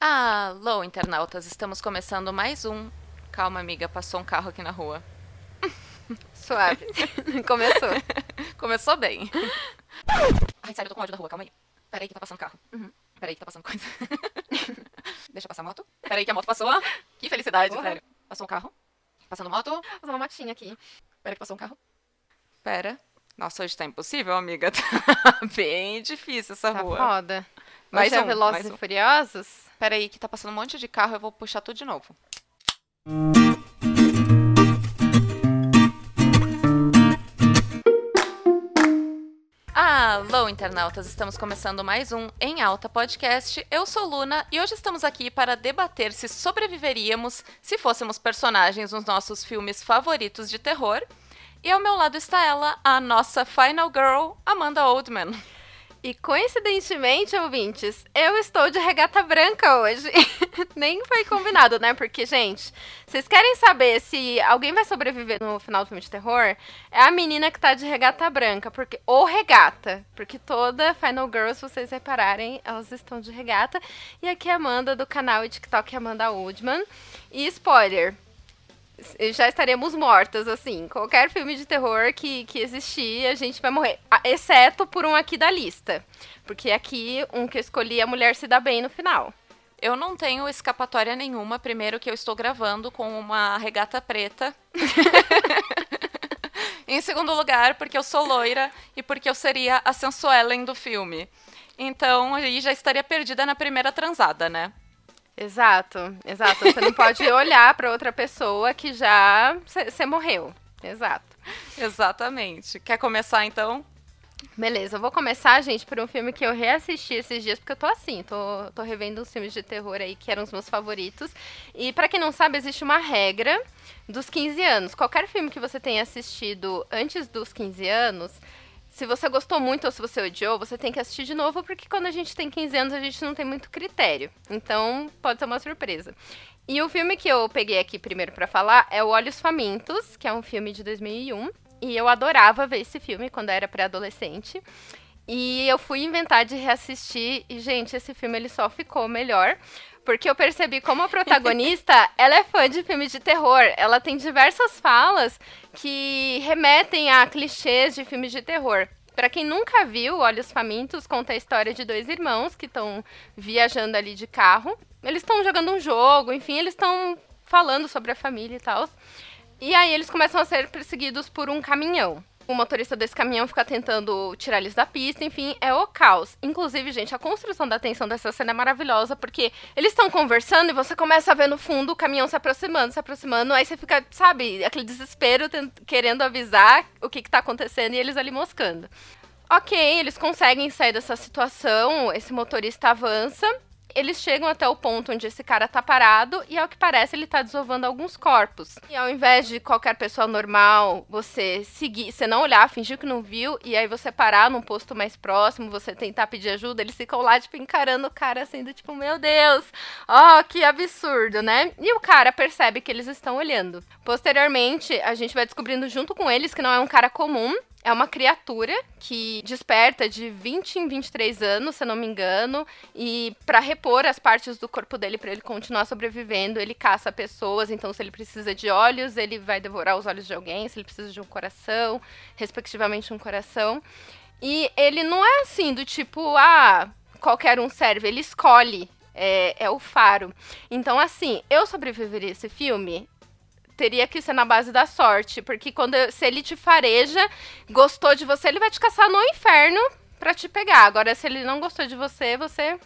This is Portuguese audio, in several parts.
Alô, internautas, estamos começando mais um. Calma, amiga, passou um carro aqui na rua. Suave. Começou. Começou bem. Ai, sério, eu tô com ódio da rua, calma aí. Peraí que tá passando carro. Uhum. Peraí que tá passando coisa. Deixa passar a moto. Peraí que a moto passou. Que felicidade, Porra. sério. Passou um carro. Passando moto. Fazer uma motinha aqui. Pera que passou um carro. Pera. Nossa, hoje tá impossível, amiga. Tá bem difícil essa Tá rua. foda. Mais Hoje é um, Velozes mais e um. Furiosos? Pera aí que tá passando um monte de carro, eu vou puxar tudo de novo. Alô, internautas! Estamos começando mais um Em Alta Podcast. Eu sou Luna e hoje estamos aqui para debater se sobreviveríamos se fôssemos personagens nos nossos filmes favoritos de terror. E ao meu lado está ela, a nossa Final Girl, Amanda Oldman. E coincidentemente, ouvintes, eu estou de regata branca hoje. Nem foi combinado, né? Porque, gente, vocês querem saber se alguém vai sobreviver no final do filme de terror? É a menina que tá de regata branca, porque ou regata, porque toda Final Girl, se vocês repararem, elas estão de regata. E aqui é a Amanda do canal e TikTok Amanda Oldman. E spoiler, já estaremos mortas, assim. Qualquer filme de terror que, que existir, a gente vai morrer. Exceto por um aqui da lista. Porque aqui, um que eu escolhi, a mulher se dá bem no final. Eu não tenho escapatória nenhuma, primeiro que eu estou gravando com uma regata preta. em segundo lugar, porque eu sou loira e porque eu seria a sensuellen do filme. Então, aí já estaria perdida na primeira transada, né? Exato, exato. Você não pode olhar pra outra pessoa que já você morreu. Exato. Exatamente. Quer começar então? Beleza, eu vou começar, gente, por um filme que eu reassisti esses dias, porque eu tô assim, tô, tô revendo uns filmes de terror aí que eram os meus favoritos. E pra quem não sabe, existe uma regra dos 15 anos. Qualquer filme que você tenha assistido antes dos 15 anos, se você gostou muito ou se você odiou, você tem que assistir de novo, porque quando a gente tem 15 anos, a gente não tem muito critério. Então, pode ser uma surpresa. E o filme que eu peguei aqui primeiro pra falar é o Olhos Famintos, que é um filme de 2001. E eu adorava ver esse filme quando eu era pré-adolescente. E eu fui inventar de reassistir e, gente, esse filme ele só ficou melhor. Porque eu percebi como a protagonista, ela é fã de filmes de terror. Ela tem diversas falas que remetem a clichês de filmes de terror. Pra quem nunca viu, Olhos Famintos conta a história de dois irmãos que estão viajando ali de carro. Eles estão jogando um jogo, enfim, eles estão falando sobre a família e tal. E aí eles começam a ser perseguidos por um caminhão. O motorista desse caminhão fica tentando tirar eles da pista, enfim, é o caos. Inclusive, gente, a construção da tensão dessa cena é maravilhosa, porque eles estão conversando e você começa a ver no fundo o caminhão se aproximando, se aproximando, aí você fica, sabe, aquele desespero querendo avisar o que, que tá acontecendo e eles ali moscando. Ok, eles conseguem sair dessa situação, esse motorista avança. Eles chegam até o ponto onde esse cara tá parado e, ao que parece, ele tá desovando alguns corpos. E ao invés de qualquer pessoa normal, você seguir, você não olhar, fingir que não viu, e aí você parar num posto mais próximo, você tentar pedir ajuda, eles ficam lá, tipo, encarando o cara assim, do tipo, meu Deus, ó, que absurdo, né? E o cara percebe que eles estão olhando. Posteriormente, a gente vai descobrindo junto com eles que não é um cara comum, é uma criatura que desperta de 20 em 23 anos, se não me engano, e para repor as partes do corpo dele para ele continuar sobrevivendo, ele caça pessoas, então se ele precisa de olhos, ele vai devorar os olhos de alguém, se ele precisa de um coração, respectivamente um coração. E ele não é assim do tipo, ah, qualquer um serve, ele escolhe. É, é o faro. Então, assim, eu sobreviveria a esse filme teria que ser na base da sorte, porque quando se ele te fareja, gostou de você, ele vai te caçar no inferno pra te pegar. Agora, se ele não gostou de você, você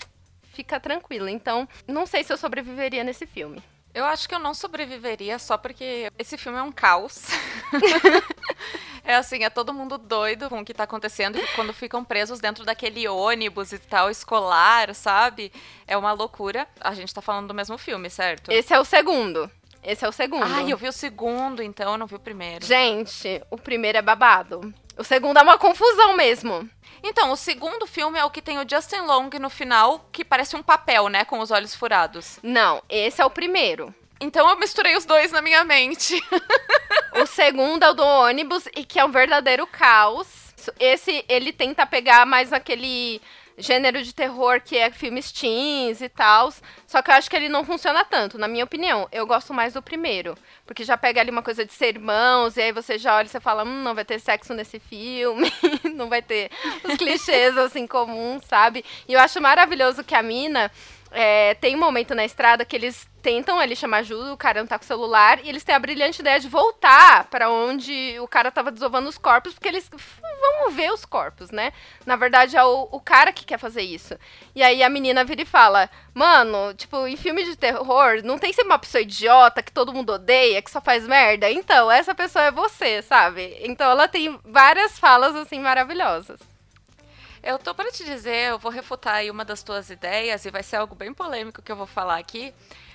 fica tranquila. Então, não sei se eu sobreviveria nesse filme. Eu acho que eu não sobreviveria só porque esse filme é um caos. é assim, é todo mundo doido com o que tá acontecendo e quando ficam presos dentro daquele ônibus e tal, escolar, sabe? É uma loucura. A gente tá falando do mesmo filme, certo? Esse é o segundo. Esse é o segundo. Ai, eu vi o segundo, então eu não vi o primeiro. Gente, o primeiro é babado. O segundo é uma confusão mesmo. Então, o segundo filme é o que tem o Justin Long no final, que parece um papel, né? Com os olhos furados. Não, esse é o primeiro. Então eu misturei os dois na minha mente. O segundo é o do ônibus e que é um verdadeiro caos. Esse ele tenta pegar mais aquele gênero de terror que é filmes teens e tal. Só que eu acho que ele não funciona tanto, na minha opinião. Eu gosto mais do primeiro. Porque já pega ali uma coisa de ser irmãos, e aí você já olha e você fala, hum, não vai ter sexo nesse filme, não vai ter os clichês assim comuns, sabe? E eu acho maravilhoso que a mina é, tem um momento na estrada que eles tentam ali chamar ajuda, o cara não tá com o celular, e eles têm a brilhante ideia de voltar para onde o cara tava desovando os corpos, porque eles vão ver os corpos, né? Na verdade, é o, o cara que quer fazer isso. E aí a menina vira e fala: Mano, tipo, em filme de terror, não tem sempre uma pessoa idiota que todo mundo odeia, que só faz merda? Então, essa pessoa é você, sabe? Então ela tem várias falas, assim, maravilhosas. Eu tô para te dizer, eu vou refutar aí uma das tuas ideias e vai ser algo bem polêmico que eu vou falar aqui.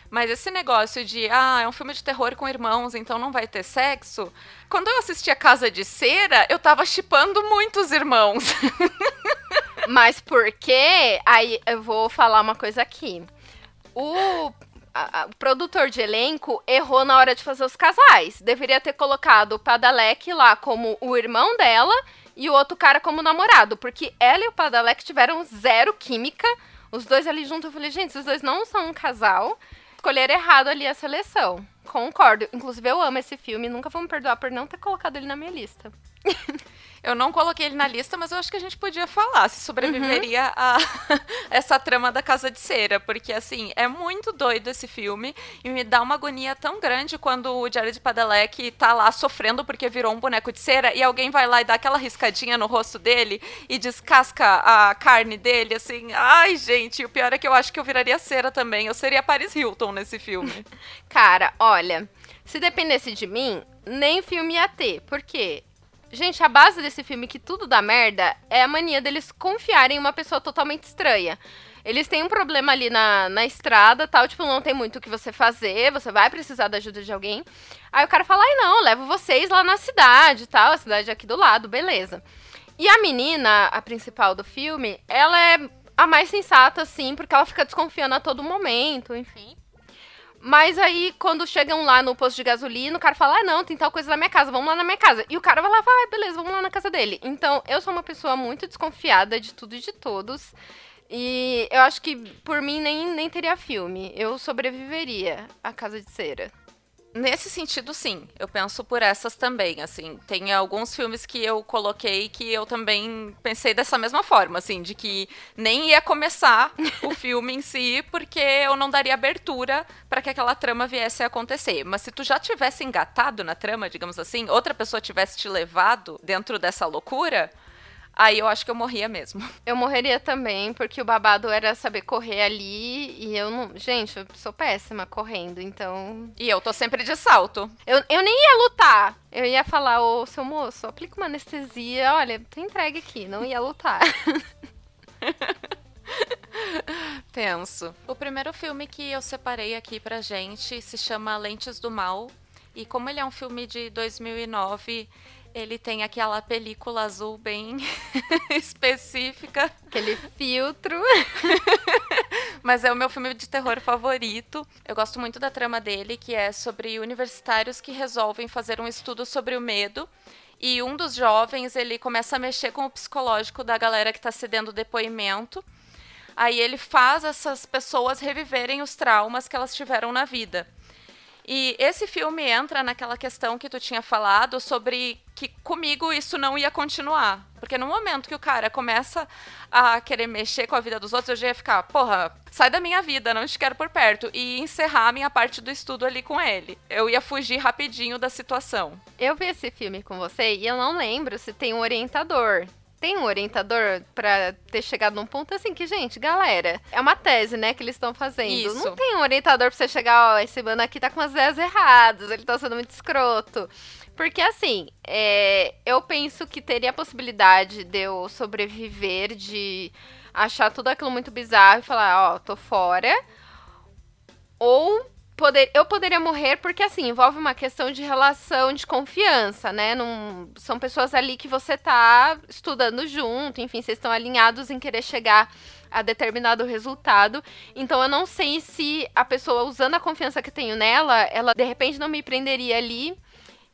Mas esse negócio de, ah, é um filme de terror com irmãos, então não vai ter sexo. Quando eu assisti a Casa de Cera, eu tava chipando muitos irmãos. Mas porque, aí eu vou falar uma coisa aqui. O a, a, o produtor de elenco errou na hora de fazer os casais. Deveria ter colocado o Padalec lá como o irmão dela e o outro cara como namorado, porque ela e o Padalec tiveram zero química. Os dois ali juntos, eu falei, gente, os dois não são um casal. Escolher errado ali a seleção. Concordo. Inclusive, eu amo esse filme. Nunca vou me perdoar por não ter colocado ele na minha lista. Eu não coloquei ele na lista, mas eu acho que a gente podia falar se sobreviveria uhum. a essa trama da Casa de Cera, porque assim, é muito doido esse filme e me dá uma agonia tão grande quando o Jared Padalecki tá lá sofrendo porque virou um boneco de cera e alguém vai lá e dá aquela riscadinha no rosto dele e descasca a carne dele, assim. Ai, gente, o pior é que eu acho que eu viraria cera também. Eu seria Paris Hilton nesse filme. Cara, olha, se dependesse de mim, nem filme ia ter. Por quê? Gente, a base desse filme, que tudo dá merda, é a mania deles confiarem em uma pessoa totalmente estranha. Eles têm um problema ali na, na estrada, tal, tipo, não tem muito o que você fazer, você vai precisar da ajuda de alguém. Aí o cara fala, ai não, levo vocês lá na cidade, tal, a cidade aqui do lado, beleza. E a menina, a principal do filme, ela é a mais sensata, assim, porque ela fica desconfiando a todo momento, enfim. Mas aí, quando chegam lá no posto de gasolina, o cara fala: Ah, não, tem tal coisa na minha casa, vamos lá na minha casa. E o cara vai lá e fala: ah, beleza, vamos lá na casa dele. Então, eu sou uma pessoa muito desconfiada de tudo e de todos. E eu acho que por mim nem, nem teria filme. Eu sobreviveria à Casa de Cera. Nesse sentido, sim. Eu penso por essas também, assim. Tem alguns filmes que eu coloquei que eu também pensei dessa mesma forma, assim, de que nem ia começar o filme em si, porque eu não daria abertura para que aquela trama viesse a acontecer. Mas se tu já tivesse engatado na trama, digamos assim, outra pessoa tivesse te levado dentro dessa loucura, Aí eu acho que eu morria mesmo. Eu morreria também, porque o babado era saber correr ali e eu não. Gente, eu sou péssima correndo, então. E eu tô sempre de salto. Eu, eu nem ia lutar. Eu ia falar, ô seu moço, aplica uma anestesia. Olha, tô entregue aqui, não ia lutar. Tenso. O primeiro filme que eu separei aqui pra gente se chama Lentes do Mal. E como ele é um filme de 2009 ele tem aquela película azul bem específica. Aquele filtro. Mas é o meu filme de terror favorito. Eu gosto muito da trama dele, que é sobre universitários que resolvem fazer um estudo sobre o medo. E um dos jovens, ele começa a mexer com o psicológico da galera que está cedendo depoimento. Aí ele faz essas pessoas reviverem os traumas que elas tiveram na vida. E esse filme entra naquela questão que tu tinha falado sobre que comigo isso não ia continuar. Porque no momento que o cara começa a querer mexer com a vida dos outros, eu já ia ficar, porra, sai da minha vida, não te quero por perto. E encerrar a minha parte do estudo ali com ele. Eu ia fugir rapidinho da situação. Eu vi esse filme com você e eu não lembro se tem um orientador tem um orientador para ter chegado num ponto assim que, gente, galera, é uma tese, né, que eles estão fazendo. Isso. Não tem um orientador pra você chegar, ó, esse mano aqui tá com as ideias erradas, ele tá sendo muito escroto. Porque, assim, é, eu penso que teria a possibilidade de eu sobreviver, de achar tudo aquilo muito bizarro e falar, ó, tô fora. Ou poder, eu poderia morrer porque, assim, envolve uma questão de relação de confiança, né? São pessoas ali que você tá estudando junto, enfim, vocês estão alinhados em querer chegar a determinado resultado. Então eu não sei se a pessoa, usando a confiança que tenho nela, ela de repente não me prenderia ali.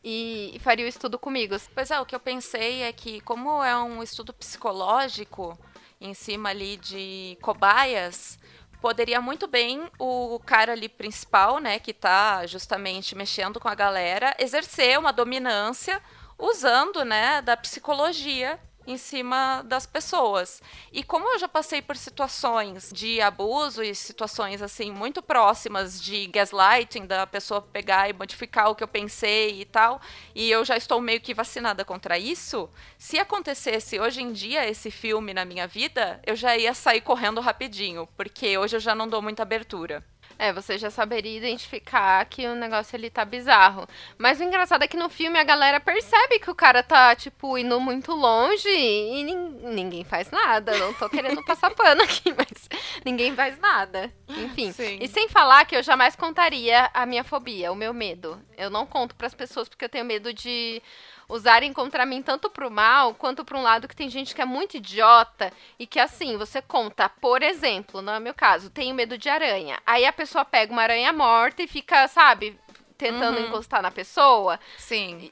E faria o estudo comigo. Pois é, o que eu pensei é que, como é um estudo psicológico, em cima ali de cobaias, poderia muito bem o cara ali principal, né, que tá justamente mexendo com a galera, exercer uma dominância usando, né, da psicologia em cima das pessoas. E como eu já passei por situações de abuso e situações assim muito próximas de gaslighting, da pessoa pegar e modificar o que eu pensei e tal, e eu já estou meio que vacinada contra isso, se acontecesse hoje em dia esse filme na minha vida, eu já ia sair correndo rapidinho, porque hoje eu já não dou muita abertura. É, você já saberia identificar que o negócio ali tá bizarro. Mas o engraçado é que no filme a galera percebe que o cara tá, tipo, indo muito longe e ninguém faz nada. Não tô querendo passar pano aqui, mas ninguém faz nada. Enfim. Sim. E sem falar que eu jamais contaria a minha fobia, o meu medo. Eu não conto para as pessoas porque eu tenho medo de usarem contra mim tanto pro mal quanto para um lado que tem gente que é muito idiota e que assim, você conta, por exemplo, no meu caso, tenho medo de aranha. Aí a pessoa pega uma aranha morta e fica, sabe, tentando uhum. encostar na pessoa. Sim.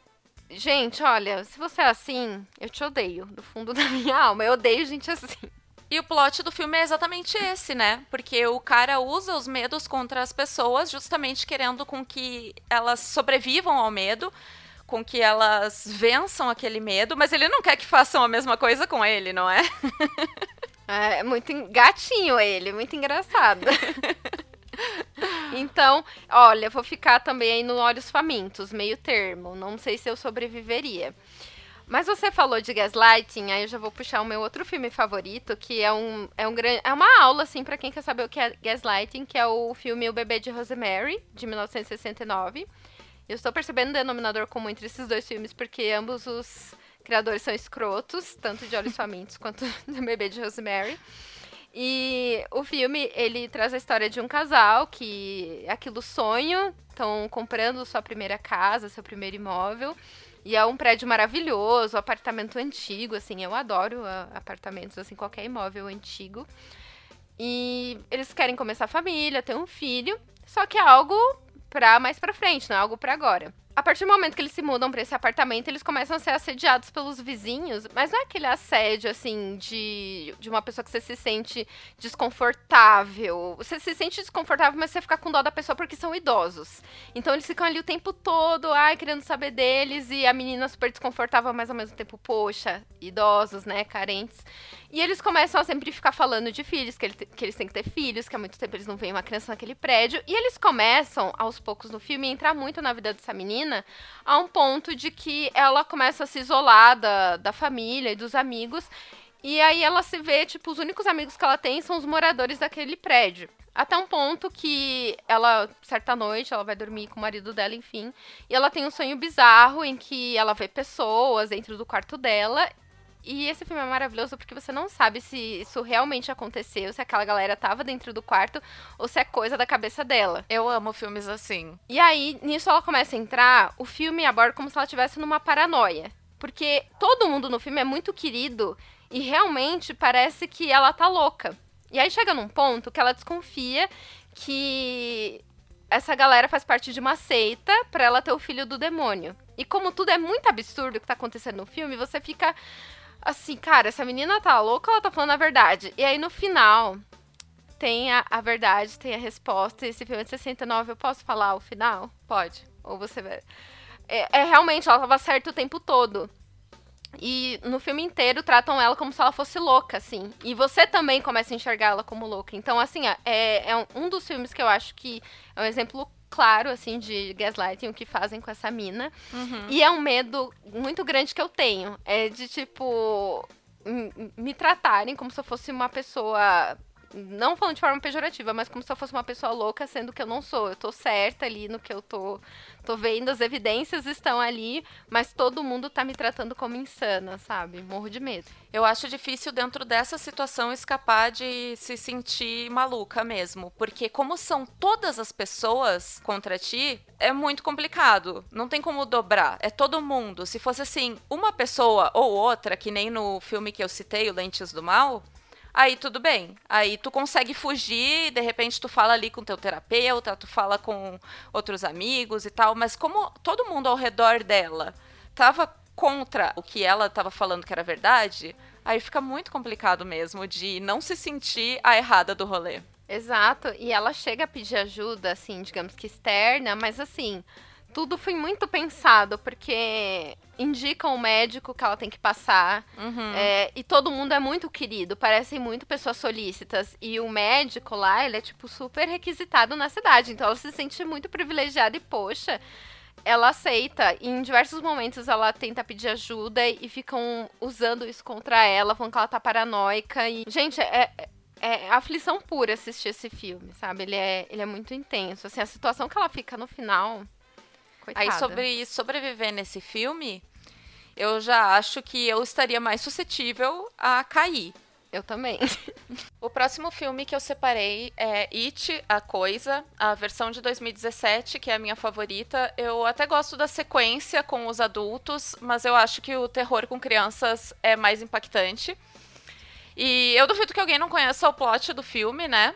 Gente, olha, se você é assim, eu te odeio, do fundo da minha alma. Eu odeio gente assim. E o plot do filme é exatamente esse, né? Porque o cara usa os medos contra as pessoas, justamente querendo com que elas sobrevivam ao medo, com que elas vençam aquele medo, mas ele não quer que façam a mesma coisa com ele, não é? É muito gatinho ele, muito engraçado. Então, olha, vou ficar também aí no Olhos Famintos, meio termo. Não sei se eu sobreviveria. Mas você falou de gaslighting, aí eu já vou puxar o meu outro filme favorito, que é um é um grande é uma aula assim para quem quer saber o que é gaslighting, que é o filme O Bebê de Rosemary, de 1969. Eu estou percebendo um denominador comum entre esses dois filmes, porque ambos os criadores são escrotos, tanto de Olhos Famintos quanto do Bebê de Rosemary. E o filme, ele traz a história de um casal que aquilo sonho, estão comprando sua primeira casa, seu primeiro imóvel. E é um prédio maravilhoso, um apartamento antigo, assim, eu adoro apartamentos, assim, qualquer imóvel antigo. E eles querem começar a família, ter um filho, só que é algo pra mais pra frente, não é algo pra agora. A partir do momento que eles se mudam para esse apartamento, eles começam a ser assediados pelos vizinhos, mas não é aquele assédio, assim, de, de uma pessoa que você se sente desconfortável. Você se sente desconfortável, mas você fica com dó da pessoa porque são idosos. Então eles ficam ali o tempo todo, ai, querendo saber deles, e a menina super desconfortável, mas ao mesmo tempo, poxa, idosos, né, carentes. E eles começam a sempre ficar falando de filhos, que, ele, que eles têm que ter filhos, que há muito tempo eles não veem uma criança naquele prédio. E eles começam, aos poucos no filme, a entrar muito na vida dessa menina, a um ponto de que ela começa a se isolar da, da família e dos amigos. E aí ela se vê, tipo, os únicos amigos que ela tem são os moradores daquele prédio. Até um ponto que ela, certa noite, ela vai dormir com o marido dela, enfim. E ela tem um sonho bizarro em que ela vê pessoas dentro do quarto dela e esse filme é maravilhoso porque você não sabe se isso realmente aconteceu, se aquela galera tava dentro do quarto ou se é coisa da cabeça dela. Eu amo filmes assim. E aí, nisso ela começa a entrar, o filme aborda como se ela estivesse numa paranoia. Porque todo mundo no filme é muito querido e realmente parece que ela tá louca. E aí chega num ponto que ela desconfia que essa galera faz parte de uma seita para ela ter o filho do demônio. E como tudo é muito absurdo o que tá acontecendo no filme, você fica assim, cara, essa menina tá louca ou ela tá falando a verdade? E aí no final tem a, a verdade, tem a resposta. Esse filme é de 69, eu posso falar o final? Pode. Ou você vai. É, é realmente, ela tava certa o tempo todo. E no filme inteiro tratam ela como se ela fosse louca, assim. E você também começa a enxergar ela como louca. Então, assim, é, é um dos filmes que eu acho que é um exemplo claro, assim, de gaslighting, o que fazem com essa mina. Uhum. E é um medo muito grande que eu tenho. É de, tipo, me tratarem como se eu fosse uma pessoa não falando de forma pejorativa, mas como se eu fosse uma pessoa louca, sendo que eu não sou. Eu tô certa ali no que eu tô, tô vendo, as evidências estão ali, mas todo mundo tá me tratando como insana, sabe? Morro de medo. Eu acho difícil dentro dessa situação escapar de se sentir maluca mesmo, porque como são todas as pessoas contra ti, é muito complicado. Não tem como dobrar, é todo mundo. Se fosse assim, uma pessoa ou outra, que nem no filme que eu citei, o Lentes do Mal, aí tudo bem. Aí tu consegue fugir, de repente tu fala ali com teu terapeuta, tu fala com outros amigos e tal, mas como todo mundo ao redor dela tava contra o que ela estava falando que era verdade, aí fica muito complicado mesmo de não se sentir a errada do rolê. Exato, e ela chega a pedir ajuda, assim, digamos que externa, mas assim, tudo foi muito pensado, porque indica o médico que ela tem que passar. Uhum. É, e todo mundo é muito querido, parecem muito pessoas solícitas. E o médico lá, ele é, tipo, super requisitado na cidade. Então ela se sente muito privilegiada e, poxa, ela aceita. E em diversos momentos ela tenta pedir ajuda e ficam usando isso contra ela, falando que ela tá paranoica. E, gente, é, é é aflição pura assistir esse filme, sabe? Ele é, ele é muito intenso. Assim, a situação que ela fica no final. Coitada. Aí, sobre sobreviver nesse filme, eu já acho que eu estaria mais suscetível a cair. Eu também. o próximo filme que eu separei é It, A Coisa, a versão de 2017, que é a minha favorita. Eu até gosto da sequência com os adultos, mas eu acho que o terror com crianças é mais impactante. E eu duvido que alguém não conheça o plot do filme, né?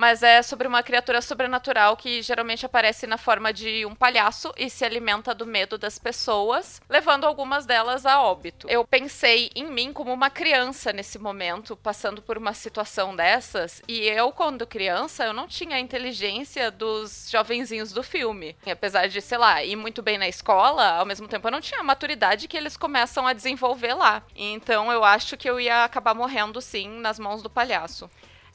Mas é sobre uma criatura sobrenatural que geralmente aparece na forma de um palhaço e se alimenta do medo das pessoas, levando algumas delas a óbito. Eu pensei em mim como uma criança nesse momento, passando por uma situação dessas, e eu, quando criança, eu não tinha a inteligência dos jovenzinhos do filme. Apesar de, sei lá, ir muito bem na escola, ao mesmo tempo eu não tinha a maturidade que eles começam a desenvolver lá. Então eu acho que eu ia acabar morrendo sim nas mãos do palhaço.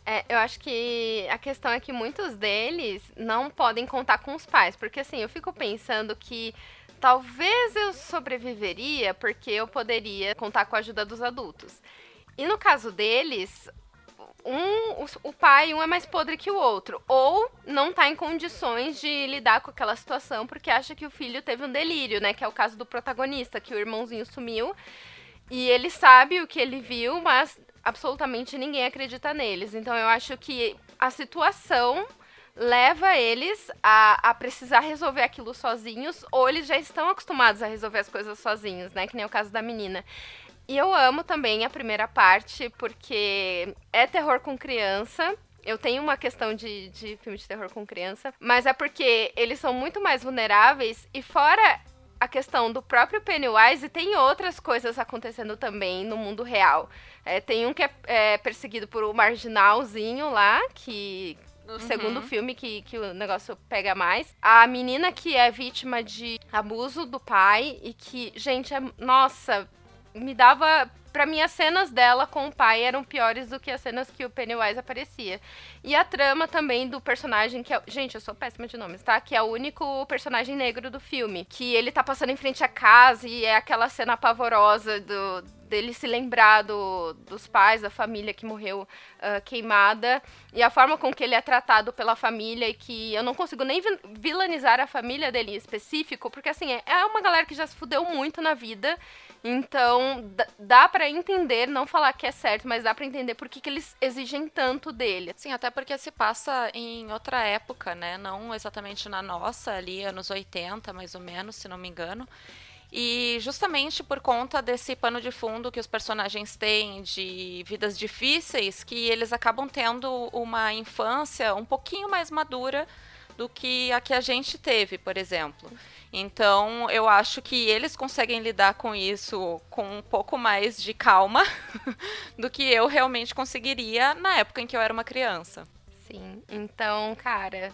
É, eu acho que a questão é que muitos deles não podem contar com os pais, porque assim, eu fico pensando que talvez eu sobreviveria porque eu poderia contar com a ajuda dos adultos. E no caso deles, um, o, o pai, um é mais podre que o outro, ou não está em condições de lidar com aquela situação porque acha que o filho teve um delírio, né? Que é o caso do protagonista, que o irmãozinho sumiu. E ele sabe o que ele viu, mas absolutamente ninguém acredita neles. Então eu acho que a situação leva eles a, a precisar resolver aquilo sozinhos, ou eles já estão acostumados a resolver as coisas sozinhos, né? Que nem o caso da menina. E eu amo também a primeira parte, porque é terror com criança. Eu tenho uma questão de, de filme de terror com criança, mas é porque eles são muito mais vulneráveis e fora a questão do próprio Pennywise, tem outras coisas acontecendo também no mundo real. É, tem um que é, é, perseguido por um marginalzinho lá, que. No uhum. segundo filme que, que o negócio pega mais. A menina que é vítima de abuso do pai e que, gente, é, nossa, me dava para mim, as cenas dela com o pai eram piores do que as cenas que o Pennywise aparecia. E a trama também do personagem que é. Gente, eu sou péssima de nomes, tá? Que é o único personagem negro do filme. Que ele tá passando em frente à casa e é aquela cena pavorosa do, dele se lembrar do, dos pais, da família que morreu uh, queimada, e a forma com que ele é tratado pela família, e que eu não consigo nem vilanizar a família dele em específico, porque assim, é, é uma galera que já se fudeu muito na vida, então dá para entender, não falar que é certo, mas dá para entender por que, que eles exigem tanto dele. Sim, até porque se passa em outra época, né? Não exatamente na nossa, ali anos 80, mais ou menos, se não me engano. E justamente por conta desse pano de fundo que os personagens têm de vidas difíceis, que eles acabam tendo uma infância um pouquinho mais madura do que a que a gente teve, por exemplo. Então, eu acho que eles conseguem lidar com isso com um pouco mais de calma do que eu realmente conseguiria na época em que eu era uma criança. Sim. Então, cara,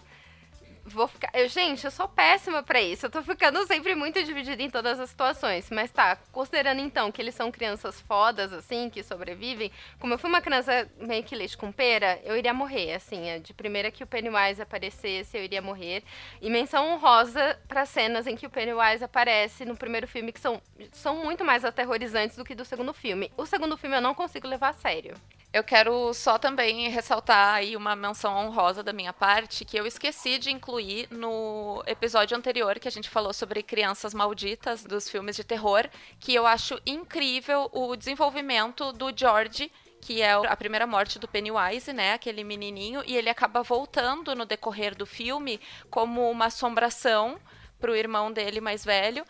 vou ficar. Eu, gente, eu sou péssima para isso. Eu tô ficando sempre muito dividida em todas as situações. Mas tá, considerando então que eles são crianças fodas, assim, que sobrevivem, como eu fui uma criança meio que leite com pera, eu iria morrer, assim. É de primeira que o Pennywise aparecesse, eu iria morrer. E menção honrosa para cenas em que o Pennywise aparece no primeiro filme, que são, são muito mais aterrorizantes do que do segundo filme. O segundo filme eu não consigo levar a sério. Eu quero só também ressaltar aí uma menção honrosa da minha parte, que eu esqueci de incluir no episódio anterior que a gente falou sobre crianças malditas dos filmes de terror, que eu acho incrível o desenvolvimento do George que é a primeira morte do Pennywise, né? Aquele menininho, e ele acaba voltando no decorrer do filme como uma assombração pro irmão dele mais velho.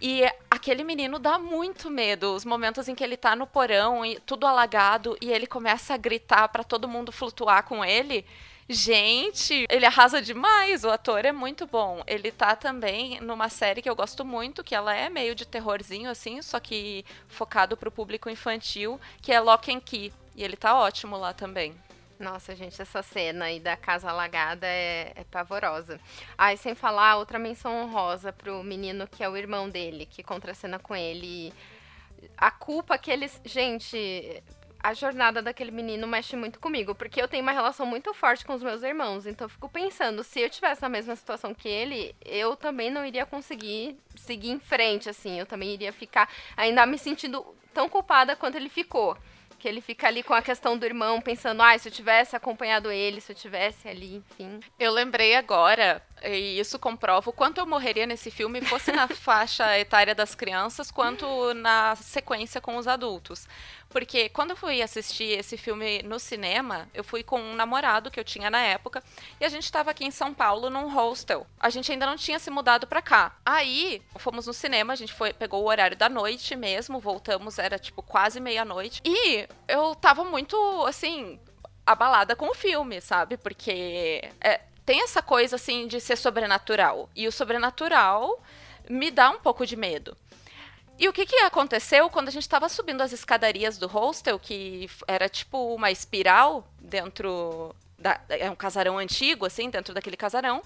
E aquele menino dá muito medo. Os momentos em que ele tá no porão, e tudo alagado, e ele começa a gritar para todo mundo flutuar com ele. Gente, ele arrasa demais. O ator é muito bom. Ele tá também numa série que eu gosto muito, que ela é meio de terrorzinho, assim, só que focado pro público infantil, que é Lock and Key. E ele tá ótimo lá também. Nossa, gente, essa cena aí da casa alagada é, é pavorosa. Ah, e sem falar, outra menção honrosa pro menino que é o irmão dele, que contracena com ele. A culpa que eles. Gente, a jornada daquele menino mexe muito comigo, porque eu tenho uma relação muito forte com os meus irmãos. Então eu fico pensando, se eu tivesse na mesma situação que ele, eu também não iria conseguir seguir em frente, assim. Eu também iria ficar ainda me sentindo tão culpada quanto ele ficou. Que ele fica ali com a questão do irmão, pensando, ah, se eu tivesse acompanhado ele, se eu tivesse ali, enfim. Eu lembrei agora, e isso comprova o quanto eu morreria nesse filme, fosse na faixa etária das crianças, quanto na sequência com os adultos. Porque quando eu fui assistir esse filme no cinema, eu fui com um namorado que eu tinha na época, e a gente estava aqui em São Paulo num hostel. A gente ainda não tinha se mudado para cá. Aí, fomos no cinema, a gente foi, pegou o horário da noite mesmo, voltamos, era tipo quase meia-noite. E eu tava muito, assim, abalada com o filme, sabe? Porque é, tem essa coisa, assim, de ser sobrenatural. E o sobrenatural me dá um pouco de medo. E o que, que aconteceu quando a gente estava subindo as escadarias do hostel, que era tipo uma espiral dentro. Da, é um casarão antigo, assim, dentro daquele casarão.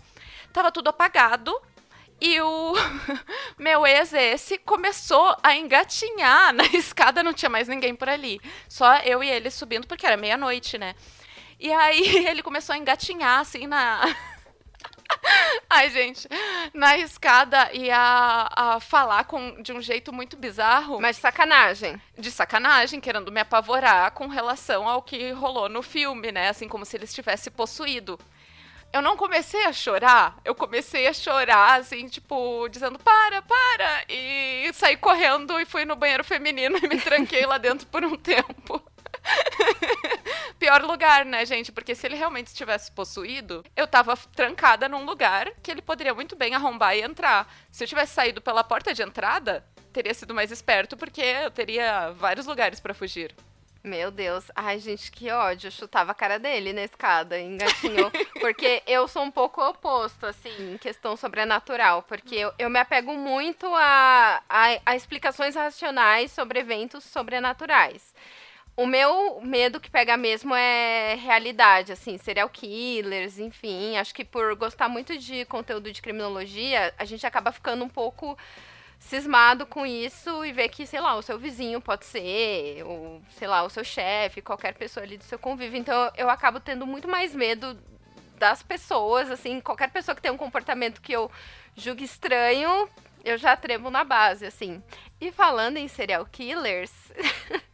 Tava tudo apagado. E o meu ex, esse, começou a engatinhar na escada, não tinha mais ninguém por ali. Só eu e ele subindo, porque era meia-noite, né? E aí ele começou a engatinhar, assim, na. Ai, gente, na escada e a, a falar com, de um jeito muito bizarro. Mas de sacanagem. De sacanagem, querendo me apavorar com relação ao que rolou no filme, né? Assim, como se ele estivesse possuído. Eu não comecei a chorar, eu comecei a chorar, assim, tipo, dizendo para, para, e saí correndo e fui no banheiro feminino e me tranquei lá dentro por um tempo. Pior lugar, né, gente? Porque se ele realmente estivesse possuído, eu tava trancada num lugar que ele poderia muito bem arrombar e entrar. Se eu tivesse saído pela porta de entrada, teria sido mais esperto, porque eu teria vários lugares para fugir. Meu Deus. Ai, gente, que ódio. Eu chutava a cara dele na escada, engatinhou. porque eu sou um pouco oposto, assim, em questão sobrenatural. Porque eu, eu me apego muito a, a, a explicações racionais sobre eventos sobrenaturais. O meu medo que pega mesmo é realidade, assim, serial killers, enfim. Acho que por gostar muito de conteúdo de criminologia, a gente acaba ficando um pouco cismado com isso e ver que, sei lá, o seu vizinho pode ser, ou, sei lá, o seu chefe, qualquer pessoa ali do seu convívio. Então eu acabo tendo muito mais medo das pessoas, assim, qualquer pessoa que tem um comportamento que eu julgue estranho, eu já tremo na base, assim. E falando em serial killers.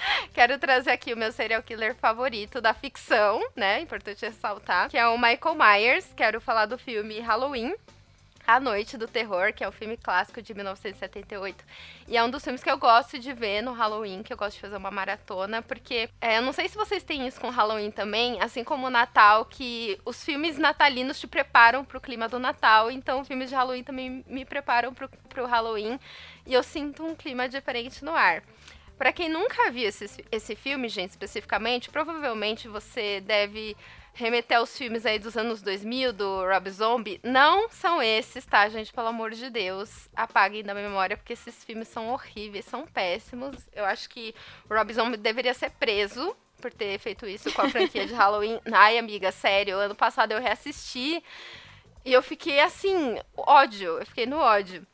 Quero trazer aqui o meu serial killer favorito da ficção, né? Importante ressaltar, que é o Michael Myers. Quero falar do filme Halloween. A Noite do Terror, que é um filme clássico de 1978. E é um dos filmes que eu gosto de ver no Halloween, que eu gosto de fazer uma maratona, porque é, eu não sei se vocês têm isso com Halloween também, assim como o Natal, que os filmes natalinos te preparam pro clima do Natal, então filmes de Halloween também me preparam pro, pro Halloween. E eu sinto um clima diferente no ar. Para quem nunca viu esse, esse filme, gente, especificamente, provavelmente você deve remeter aos filmes aí dos anos 2000 do Rob Zombie. Não são esses, tá, gente? Pelo amor de Deus, apaguem da memória, porque esses filmes são horríveis, são péssimos. Eu acho que o Rob Zombie deveria ser preso por ter feito isso com a franquia de Halloween. Ai, amiga, sério, ano passado eu reassisti e eu fiquei assim, ódio, eu fiquei no ódio.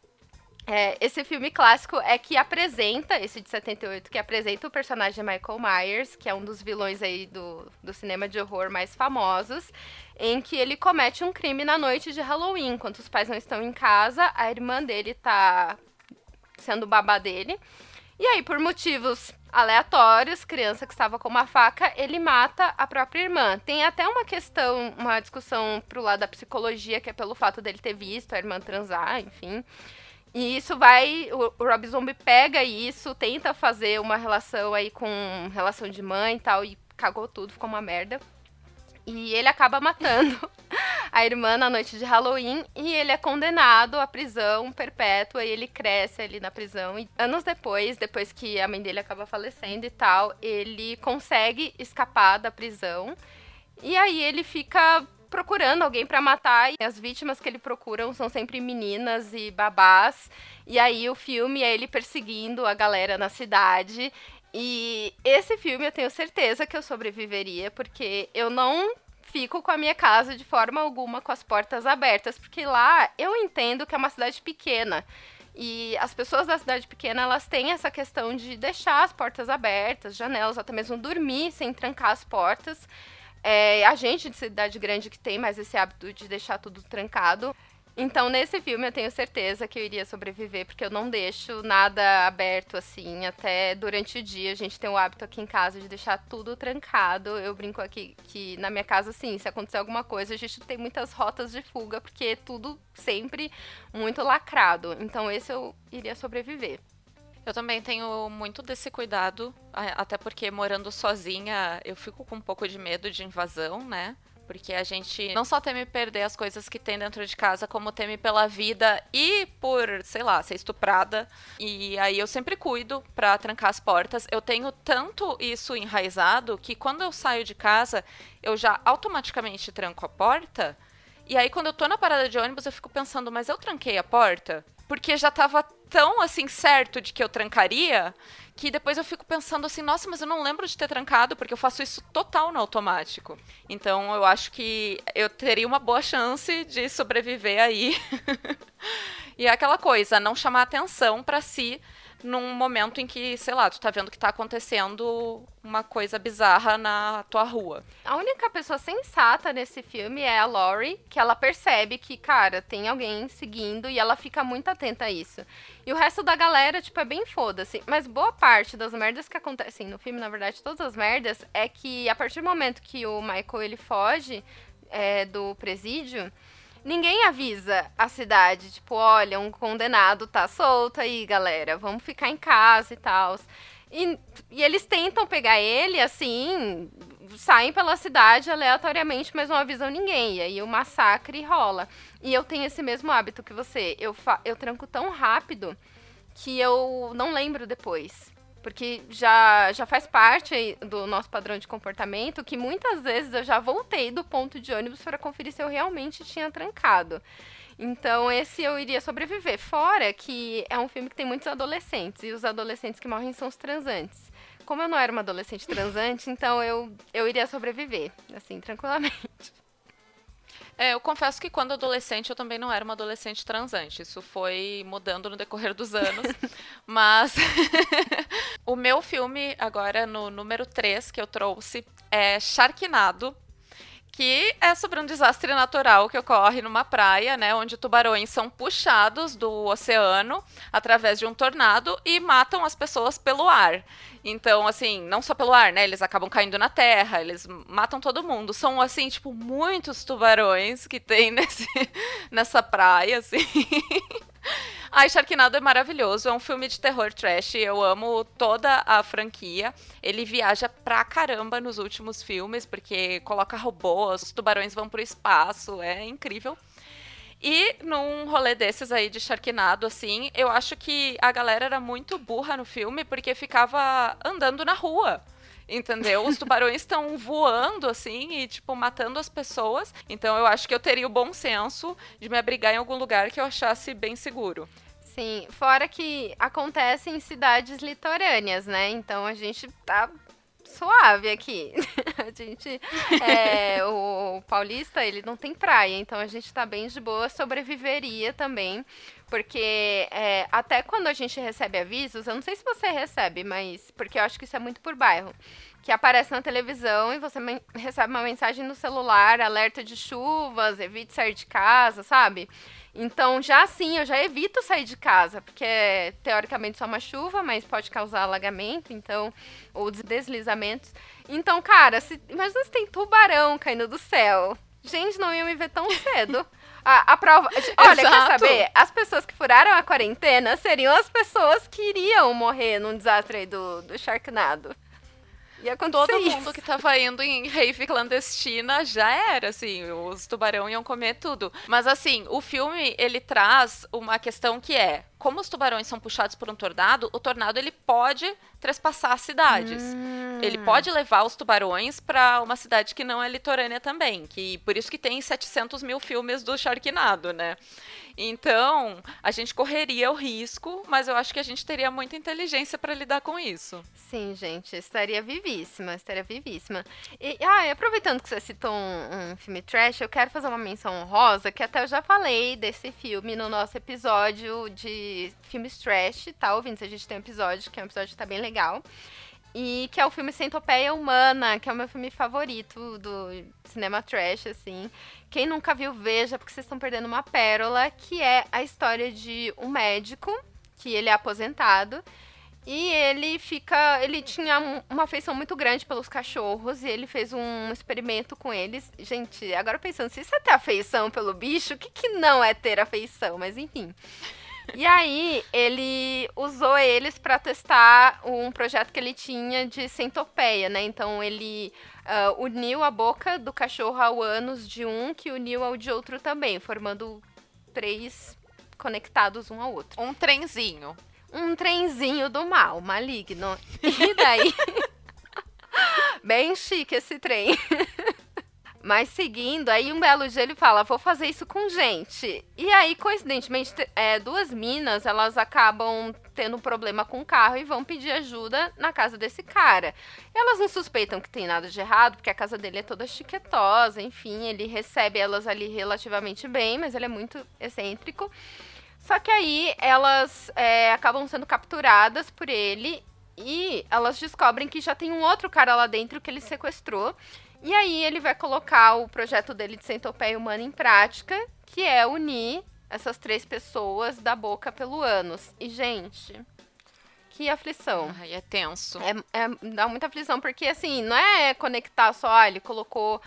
É, esse filme clássico é que apresenta, esse de 78, que apresenta o personagem Michael Myers, que é um dos vilões aí do, do cinema de horror mais famosos, em que ele comete um crime na noite de Halloween, enquanto os pais não estão em casa, a irmã dele tá sendo babá dele. E aí, por motivos aleatórios, criança que estava com uma faca, ele mata a própria irmã. Tem até uma questão, uma discussão pro lado da psicologia, que é pelo fato dele ter visto a irmã transar, enfim. E isso vai. O, o Rob Zombie pega isso, tenta fazer uma relação aí com relação de mãe e tal, e cagou tudo, ficou uma merda. E ele acaba matando a irmã na noite de Halloween e ele é condenado à prisão perpétua e ele cresce ali na prisão. E anos depois, depois que a mãe dele acaba falecendo e tal, ele consegue escapar da prisão E aí ele fica procurando alguém para matar e as vítimas que ele procura são sempre meninas e babás. E aí o filme é ele perseguindo a galera na cidade. E esse filme eu tenho certeza que eu sobreviveria, porque eu não fico com a minha casa de forma alguma com as portas abertas, porque lá eu entendo que é uma cidade pequena. E as pessoas da cidade pequena, elas têm essa questão de deixar as portas abertas, janelas, até mesmo dormir sem trancar as portas. É, a gente de cidade grande que tem mais esse hábito de deixar tudo trancado. Então, nesse filme, eu tenho certeza que eu iria sobreviver, porque eu não deixo nada aberto assim. Até durante o dia, a gente tem o hábito aqui em casa de deixar tudo trancado. Eu brinco aqui que na minha casa, sim, se acontecer alguma coisa, a gente tem muitas rotas de fuga, porque é tudo sempre muito lacrado. Então, esse eu iria sobreviver. Eu também tenho muito desse cuidado, até porque morando sozinha, eu fico com um pouco de medo de invasão, né? Porque a gente não só teme perder as coisas que tem dentro de casa, como teme pela vida e por, sei lá, ser estuprada. E aí eu sempre cuido para trancar as portas. Eu tenho tanto isso enraizado que quando eu saio de casa, eu já automaticamente tranco a porta. E aí quando eu tô na parada de ônibus, eu fico pensando, mas eu tranquei a porta? Porque já tava tão assim certo de que eu trancaria que depois eu fico pensando assim, nossa, mas eu não lembro de ter trancado, porque eu faço isso total no automático. Então eu acho que eu teria uma boa chance de sobreviver aí. e é aquela coisa, não chamar atenção para si num momento em que, sei lá, tu tá vendo que tá acontecendo uma coisa bizarra na tua rua. A única pessoa sensata nesse filme é a Laurie, que ela percebe que, cara, tem alguém seguindo e ela fica muito atenta a isso. E o resto da galera, tipo, é bem foda-se. Mas boa parte das merdas que acontecem no filme, na verdade, todas as merdas, é que a partir do momento que o Michael ele foge é, do presídio ninguém avisa a cidade, tipo, olha, um condenado tá solto aí, galera, vamos ficar em casa e tal. E, e eles tentam pegar ele, assim, saem pela cidade aleatoriamente, mas não avisam ninguém. E aí o massacre rola. E eu tenho esse mesmo hábito que você. Eu, eu tranco tão rápido que eu não lembro depois. Porque já, já faz parte do nosso padrão de comportamento que muitas vezes eu já voltei do ponto de ônibus para conferir se eu realmente tinha trancado. Então, esse eu iria sobreviver. Fora que é um filme que tem muitos adolescentes, e os adolescentes que morrem são os transantes. Como eu não era uma adolescente transante, então eu, eu iria sobreviver, assim, tranquilamente. É, eu confesso que quando adolescente eu também não era uma adolescente transante. Isso foi mudando no decorrer dos anos. Mas o meu filme, agora no número 3 que eu trouxe, é Sharknado, que é sobre um desastre natural que ocorre numa praia, né, onde tubarões são puxados do oceano através de um tornado e matam as pessoas pelo ar. Então, assim, não só pelo ar, né, eles acabam caindo na terra, eles matam todo mundo. São assim, tipo, muitos tubarões que tem nesse nessa praia, assim. Ai, Sharknado é maravilhoso, é um filme de terror trash, eu amo toda a franquia. Ele viaja pra caramba nos últimos filmes, porque coloca robôs, os tubarões vão pro espaço, é incrível. E num rolê desses aí de Sharknado, assim, eu acho que a galera era muito burra no filme, porque ficava andando na rua entendeu? Os tubarões estão voando assim e tipo matando as pessoas. Então eu acho que eu teria o bom senso de me abrigar em algum lugar que eu achasse bem seguro. Sim, fora que acontece em cidades litorâneas, né? Então a gente tá suave aqui. a gente. É, o paulista, ele não tem praia, então a gente tá bem de boa, sobreviveria também. Porque é, até quando a gente recebe avisos, eu não sei se você recebe, mas. Porque eu acho que isso é muito por bairro. Que aparece na televisão e você recebe uma mensagem no celular, alerta de chuvas, evite sair de casa, sabe? Então, já assim, eu já evito sair de casa, porque é, teoricamente só uma chuva, mas pode causar alagamento, então, ou deslizamentos. Então, cara, se, imagina se tem tubarão caindo do céu. Gente, não ia me ver tão cedo. A, a prova. Olha, Exato. quer saber? As pessoas que furaram a quarentena seriam as pessoas que iriam morrer num desastre aí do, do Sharknado. Ia Todo isso. mundo que tava indo em rave clandestina já era, assim, os tubarão iam comer tudo. Mas assim, o filme, ele traz uma questão que é, como os tubarões são puxados por um tornado, o tornado ele pode trespassar cidades. Hum. Ele pode levar os tubarões para uma cidade que não é litorânea também, que por isso que tem 700 mil filmes do Sharknado, né? Então, a gente correria o risco, mas eu acho que a gente teria muita inteligência para lidar com isso. Sim, gente, estaria vivíssima, estaria vivíssima. E, ah, aproveitando que você citou um, um, filme trash, eu quero fazer uma menção honrosa, que até eu já falei desse filme no nosso episódio de filmes trash, tá ouvindo? A gente tem um episódio, que é um episódio que tá bem legal. E que é o filme Centopeia Humana, que é o meu filme favorito do cinema trash, assim. Quem nunca viu, veja, porque vocês estão perdendo uma pérola, que é a história de um médico, que ele é aposentado, e ele fica. Ele tinha uma afeição muito grande pelos cachorros e ele fez um experimento com eles. Gente, agora pensando, se isso é ter afeição pelo bicho, o que, que não é ter afeição? Mas enfim. E aí, ele usou eles para testar um projeto que ele tinha de centopeia, né? Então, ele uh, uniu a boca do cachorro ao ânus de um, que uniu ao de outro também, formando três conectados um ao outro. Um trenzinho. Um trenzinho do mal, maligno. E daí. Bem chique esse trem. Mas seguindo, aí um belo dia ele fala: vou fazer isso com gente. E aí, coincidentemente, é, duas minas elas acabam tendo um problema com o carro e vão pedir ajuda na casa desse cara. Elas não suspeitam que tem nada de errado, porque a casa dele é toda chiquetosa, enfim, ele recebe elas ali relativamente bem, mas ele é muito excêntrico. Só que aí elas é, acabam sendo capturadas por ele e elas descobrem que já tem um outro cara lá dentro que ele sequestrou. E aí ele vai colocar o projeto dele de centopeia humana em prática, que é unir essas três pessoas da boca pelo ânus. E, gente, que aflição. Ai, é tenso. É, é, dá muita aflição, porque assim, não é conectar só, ah, ele colocou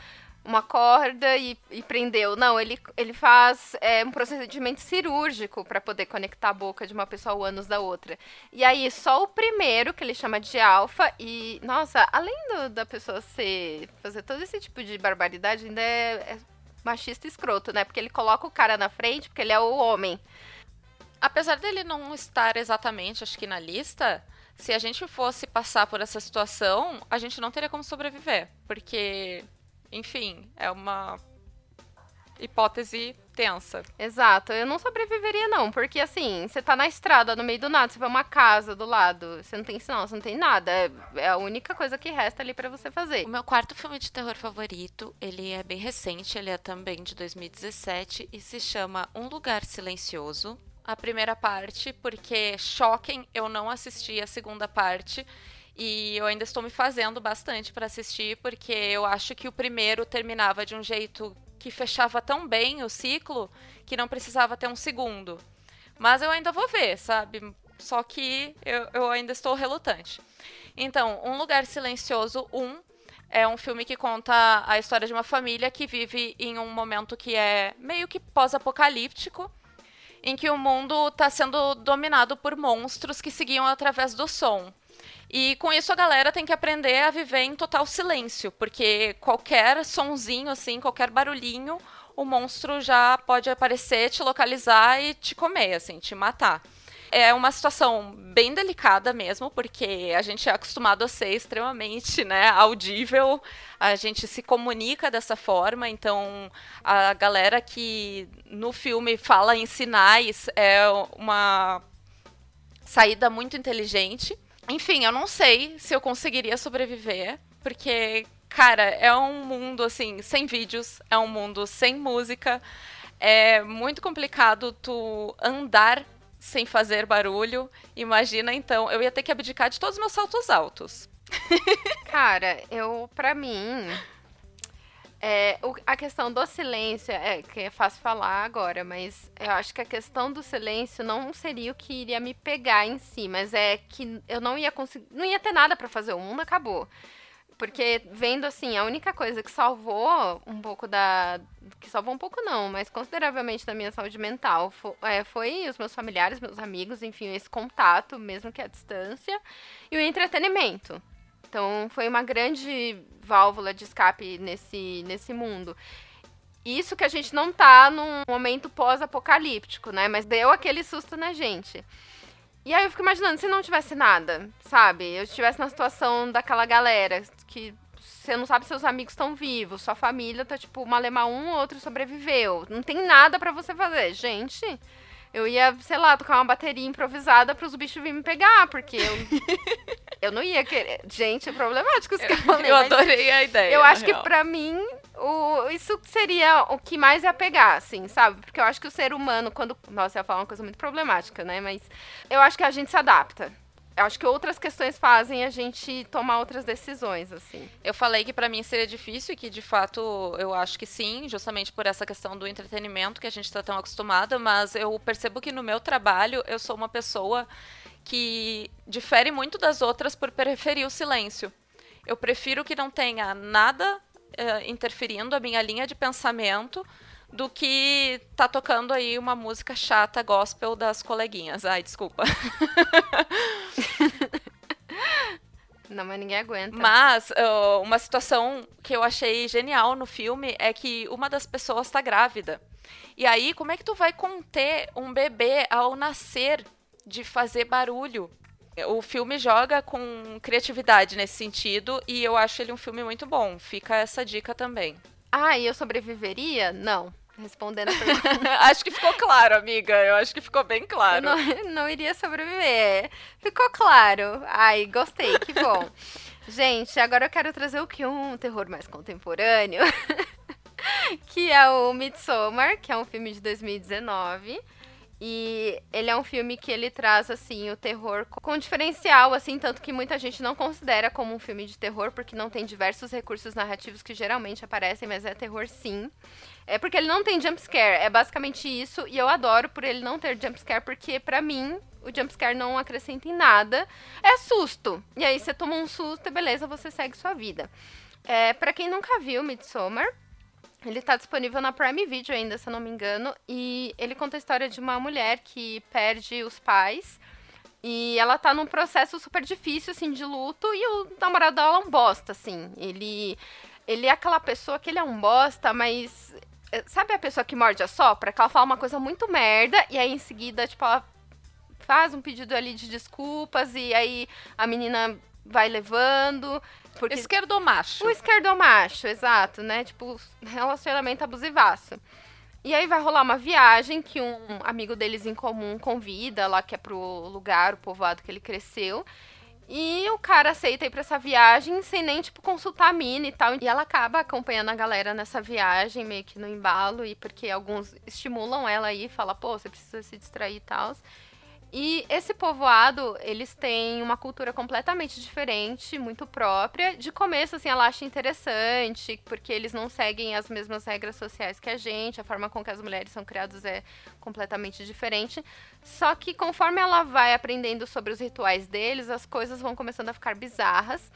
uma corda e, e prendeu. Não, ele, ele faz é, um procedimento cirúrgico para poder conectar a boca de uma pessoa ao ânus da outra. E aí, só o primeiro, que ele chama de alfa, e, nossa, além do, da pessoa ser. fazer todo esse tipo de barbaridade, ainda é, é machista escroto, né? Porque ele coloca o cara na frente, porque ele é o homem. Apesar dele não estar exatamente, acho que na lista, se a gente fosse passar por essa situação, a gente não teria como sobreviver. Porque enfim, é uma hipótese tensa. Exato, eu não sobreviveria não, porque assim, você tá na estrada, no meio do nada, você vê uma casa do lado, você não tem sinal, você não tem nada, é, é a única coisa que resta ali para você fazer. O meu quarto filme de terror favorito, ele é bem recente, ele é também de 2017 e se chama Um Lugar Silencioso. A primeira parte, porque choquem, eu não assisti a segunda parte. E eu ainda estou me fazendo bastante para assistir, porque eu acho que o primeiro terminava de um jeito que fechava tão bem o ciclo que não precisava ter um segundo. Mas eu ainda vou ver, sabe? Só que eu, eu ainda estou relutante. Então, Um Lugar Silencioso 1 é um filme que conta a história de uma família que vive em um momento que é meio que pós-apocalíptico, em que o mundo está sendo dominado por monstros que seguiam através do som. E com isso a galera tem que aprender a viver em total silêncio, porque qualquer sonzinho, assim, qualquer barulhinho, o monstro já pode aparecer, te localizar e te comer, assim, te matar. É uma situação bem delicada mesmo, porque a gente é acostumado a ser extremamente né, audível, a gente se comunica dessa forma, então a galera que no filme fala em sinais é uma saída muito inteligente. Enfim, eu não sei se eu conseguiria sobreviver, porque, cara, é um mundo assim, sem vídeos, é um mundo sem música. É muito complicado tu andar sem fazer barulho. Imagina então, eu ia ter que abdicar de todos os meus saltos altos. Cara, eu, pra mim, é, o, a questão do silêncio, é que é fácil falar agora, mas eu acho que a questão do silêncio não seria o que iria me pegar em si, mas é que eu não ia conseguir, não ia ter nada para fazer, o mundo acabou. Porque vendo assim, a única coisa que salvou um pouco da. Que salvou um pouco não, mas consideravelmente da minha saúde mental foi, é, foi os meus familiares, meus amigos, enfim, esse contato, mesmo que à distância, e o entretenimento. Então foi uma grande válvula de escape nesse, nesse mundo. Isso que a gente não tá num momento pós-apocalíptico, né? Mas deu aquele susto na gente. E aí eu fico imaginando, se não tivesse nada, sabe? Eu estivesse na situação daquela galera que você não sabe se seus amigos estão vivos, sua família tá tipo, malemar um ou outro sobreviveu. Não tem nada para você fazer. Gente, eu ia, sei lá, tocar uma bateria improvisada para os bichos virem me pegar, porque eu, eu não ia querer. Gente, é problemático isso que eu falei. Eu adorei a ideia. Eu acho real. que para mim, o, isso seria o que mais ia pegar, assim, sabe? Porque eu acho que o ser humano, quando. Nossa, eu ia falar uma coisa muito problemática, né? Mas eu acho que a gente se adapta acho que outras questões fazem a gente tomar outras decisões, assim. Eu falei que para mim seria difícil e que de fato eu acho que sim, justamente por essa questão do entretenimento que a gente está tão acostumada, mas eu percebo que no meu trabalho eu sou uma pessoa que difere muito das outras por preferir o silêncio. Eu prefiro que não tenha nada uh, interferindo a minha linha de pensamento do que tá tocando aí uma música chata gospel das coleguinhas. Ai, desculpa. Não, mas ninguém aguenta. Mas uh, uma situação que eu achei genial no filme é que uma das pessoas tá grávida. E aí, como é que tu vai conter um bebê ao nascer de fazer barulho? O filme joga com criatividade nesse sentido e eu acho ele um filme muito bom. Fica essa dica também. Ah, e eu sobreviveria? Não. Respondendo a pergunta. acho que ficou claro, amiga. Eu acho que ficou bem claro. Não, não iria sobreviver. Ficou claro. Ai, gostei, que bom. Gente, agora eu quero trazer o que? Um terror mais contemporâneo. que é o Midsommar, que é um filme de 2019. E ele é um filme que ele traz, assim, o terror com diferencial, assim, tanto que muita gente não considera como um filme de terror, porque não tem diversos recursos narrativos que geralmente aparecem, mas é terror sim. É porque ele não tem jumpscare, é basicamente isso, e eu adoro por ele não ter jumpscare, porque para mim, o jumpscare não acrescenta em nada. É susto. E aí você toma um susto e beleza, você segue sua vida. É, para quem nunca viu Midsommar, ele tá disponível na Prime Video ainda, se eu não me engano. E ele conta a história de uma mulher que perde os pais. E ela tá num processo super difícil, assim, de luto. E o namorado dela é um bosta, assim. Ele, ele é aquela pessoa que ele é um bosta, mas... Eh, sabe a pessoa que morde a sopra? Que ela fala uma coisa muito merda. E aí, em seguida, tipo, ela faz um pedido ali de desculpas. E aí, a menina vai levando. Porque... Esquerdomacho. O esquerdomacho, exato, né? Tipo, relacionamento abusivaço. E aí vai rolar uma viagem que um amigo deles em comum convida lá, que é pro lugar, o povoado que ele cresceu. E o cara aceita ir pra essa viagem sem nem, tipo, consultar a mina e tal. E ela acaba acompanhando a galera nessa viagem, meio que no embalo, e porque alguns estimulam ela aí, fala, pô, você precisa se distrair e tal. E esse povoado, eles têm uma cultura completamente diferente, muito própria. De começo, assim, ela acha interessante, porque eles não seguem as mesmas regras sociais que a gente, a forma com que as mulheres são criadas é completamente diferente. Só que conforme ela vai aprendendo sobre os rituais deles, as coisas vão começando a ficar bizarras.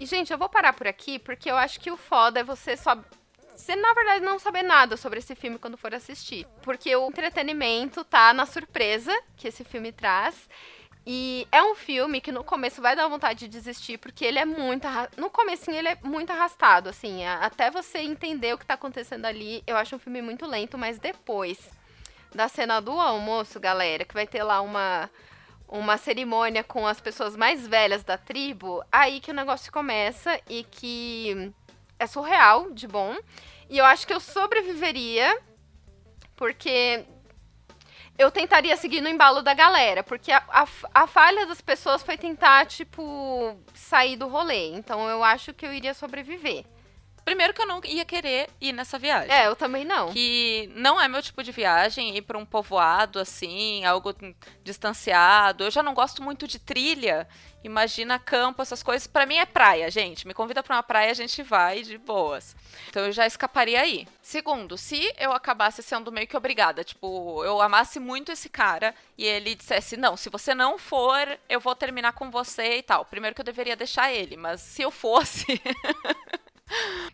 E, gente, eu vou parar por aqui, porque eu acho que o foda é você só você, na verdade, não saber nada sobre esse filme quando for assistir. Porque o entretenimento tá na surpresa que esse filme traz. E é um filme que no começo vai dar vontade de desistir, porque ele é muito. No comecinho ele é muito arrastado, assim. Até você entender o que tá acontecendo ali, eu acho um filme muito lento, mas depois da cena do almoço, galera, que vai ter lá uma. Uma cerimônia com as pessoas mais velhas da tribo, aí que o negócio começa e que é surreal de bom. E eu acho que eu sobreviveria porque eu tentaria seguir no embalo da galera, porque a, a, a, falha das pessoas foi tentar, tipo, sair do rolê. Então eu acho que eu iria sobreviver. Primeiro que eu não ia querer ir nessa viagem. É, eu também não. Que não é meu tipo de viagem, ir para um povoado assim, algo distanciado. Eu já não gosto muito de trilha. Imagina campo, essas coisas. Para mim é praia, gente. Me convida para uma praia, a gente vai de boas. Então eu já escaparia aí. Segundo, se eu acabasse sendo meio que obrigada, tipo, eu amasse muito esse cara e ele dissesse: "Não, se você não for, eu vou terminar com você" e tal. Primeiro que eu deveria deixar ele, mas se eu fosse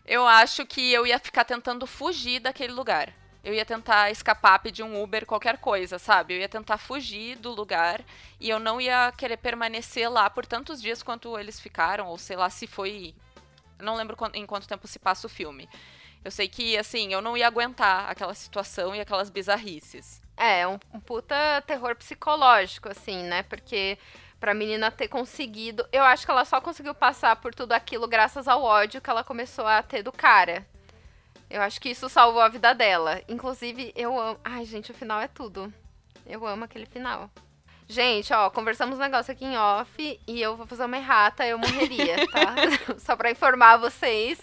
eu acho que eu ia ficar tentando fugir daquele lugar. Eu ia tentar escapar, pedir um Uber, qualquer coisa, sabe? Eu ia tentar fugir do lugar e eu não ia querer permanecer lá por tantos dias quanto eles ficaram, ou sei lá se foi. Não lembro em quanto tempo se passa o filme. Eu sei que, assim, eu não ia aguentar aquela situação e aquelas bizarrices. É, um, um puta terror psicológico, assim, né? Porque pra menina ter conseguido. Eu acho que ela só conseguiu passar por tudo aquilo graças ao ódio que ela começou a ter do cara. Eu acho que isso salvou a vida dela. Inclusive, eu amo. Ai, gente, o final é tudo. Eu amo aquele final. Gente, ó, conversamos um negócio aqui em off e eu vou fazer uma errata, eu morreria, tá? Só pra informar vocês,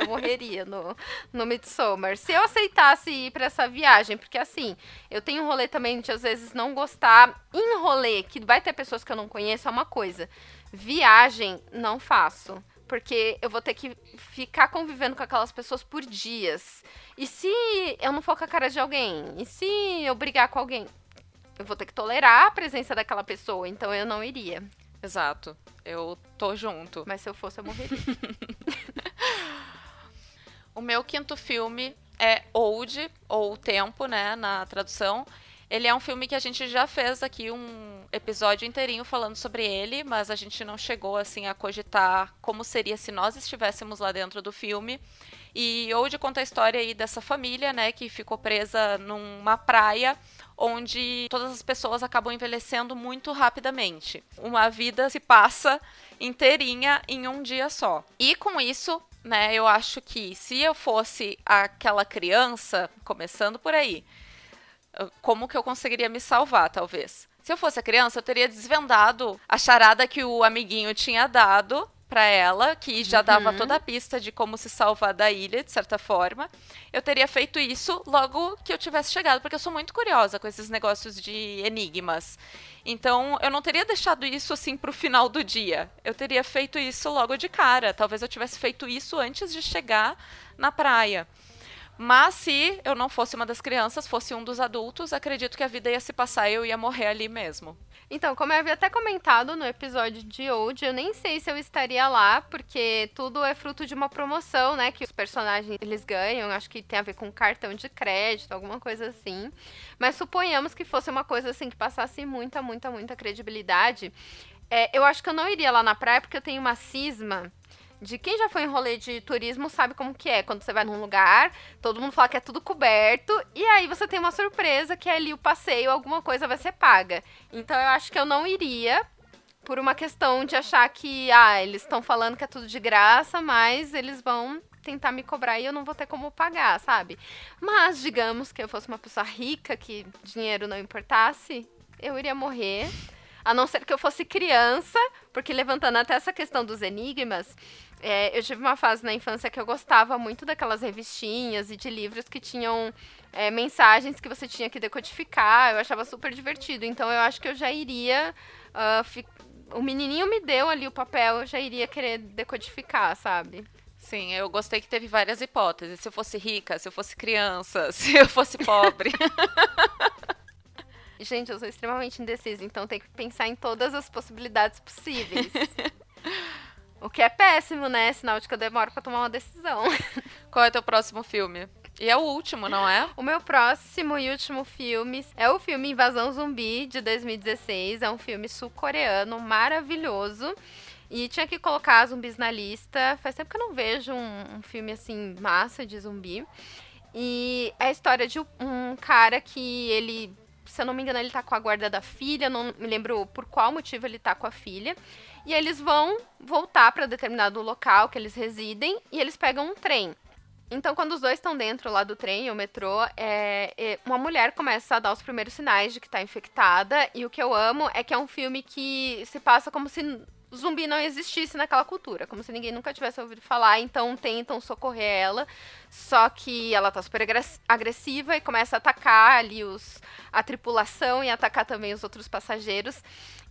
eu morreria no, no Midsommar. Se eu aceitasse ir pra essa viagem, porque assim, eu tenho um rolê também de às vezes não gostar. Em rolê, que vai ter pessoas que eu não conheço, é uma coisa. Viagem, não faço porque eu vou ter que ficar convivendo com aquelas pessoas por dias. E se eu não for com a cara de alguém? E se eu brigar com alguém? Eu vou ter que tolerar a presença daquela pessoa, então eu não iria. Exato. Eu tô junto. Mas se eu fosse, eu morreria. o meu quinto filme é Old, ou Tempo, né, na tradução. Ele é um filme que a gente já fez aqui um episódio inteirinho falando sobre ele, mas a gente não chegou assim a cogitar como seria se nós estivéssemos lá dentro do filme. E Old conta a história aí dessa família, né, que ficou presa numa praia onde todas as pessoas acabam envelhecendo muito rapidamente. Uma vida se passa inteirinha em um dia só. E com isso, né, eu acho que se eu fosse aquela criança, começando por aí, como que eu conseguiria me salvar, talvez? Se eu fosse a criança, eu teria desvendado a charada que o amiguinho tinha dado para ela, que já dava uhum. toda a pista de como se salvar da ilha, de certa forma. Eu teria feito isso logo que eu tivesse chegado, porque eu sou muito curiosa com esses negócios de enigmas. Então, eu não teria deixado isso assim pro final do dia. Eu teria feito isso logo de cara. Talvez eu tivesse feito isso antes de chegar na praia. Mas se eu não fosse uma das crianças, fosse um dos adultos, acredito que a vida ia se passar e eu ia morrer ali mesmo. Então, como eu havia até comentado no episódio de Old, eu nem sei se eu estaria lá, porque tudo é fruto de uma promoção, né? Que os personagens eles ganham, acho que tem a ver com cartão de crédito, alguma coisa assim. Mas suponhamos que fosse uma coisa assim que passasse muita, muita, muita credibilidade. É, eu acho que eu não iria lá na praia porque eu tenho uma cisma de quem já foi em rolê de turismo sabe como que é. Quando você vai num lugar, todo mundo fala que é tudo coberto, e aí você tem uma surpresa que é ali o passeio, alguma coisa vai ser paga. Então eu acho que eu não iria por uma questão de achar que, ah, eles estão falando que é tudo de graça, mas eles vão tentar me cobrar e eu não vou ter como pagar, sabe? Mas digamos que eu fosse uma pessoa rica, que dinheiro não importasse, eu iria morrer. A não ser que eu fosse criança, porque levantando até essa questão dos enigmas, é, eu tive uma fase na infância que eu gostava muito daquelas revistinhas e de livros que tinham é, mensagens que você tinha que decodificar. Eu achava super divertido. Então eu acho que eu já iria. Uh, fi... O menininho me deu ali o papel, eu já iria querer decodificar, sabe? Sim, eu gostei que teve várias hipóteses. Se eu fosse rica, se eu fosse criança, se eu fosse pobre. Gente, eu sou extremamente indecisa, então tem que pensar em todas as possibilidades possíveis. O que é péssimo, né? Sinal de que eu demoro pra tomar uma decisão. Qual é teu próximo filme? E é o último, não é? O meu próximo e último filme é o filme Invasão Zumbi, de 2016. É um filme sul-coreano maravilhoso. E tinha que colocar zumbis na lista. Faz tempo que eu não vejo um, um filme assim, massa de zumbi. E é a história de um cara que ele, se eu não me engano, ele tá com a guarda da filha. Não me lembro por qual motivo ele tá com a filha. E eles vão voltar para determinado local que eles residem e eles pegam um trem. Então, quando os dois estão dentro lá do trem, o metrô, é, é, uma mulher começa a dar os primeiros sinais de que está infectada. E o que eu amo é que é um filme que se passa como se zumbi não existisse naquela cultura, como se ninguém nunca tivesse ouvido falar, então tentam socorrer ela, só que ela tá super agressiva e começa a atacar ali os, a tripulação e atacar também os outros passageiros.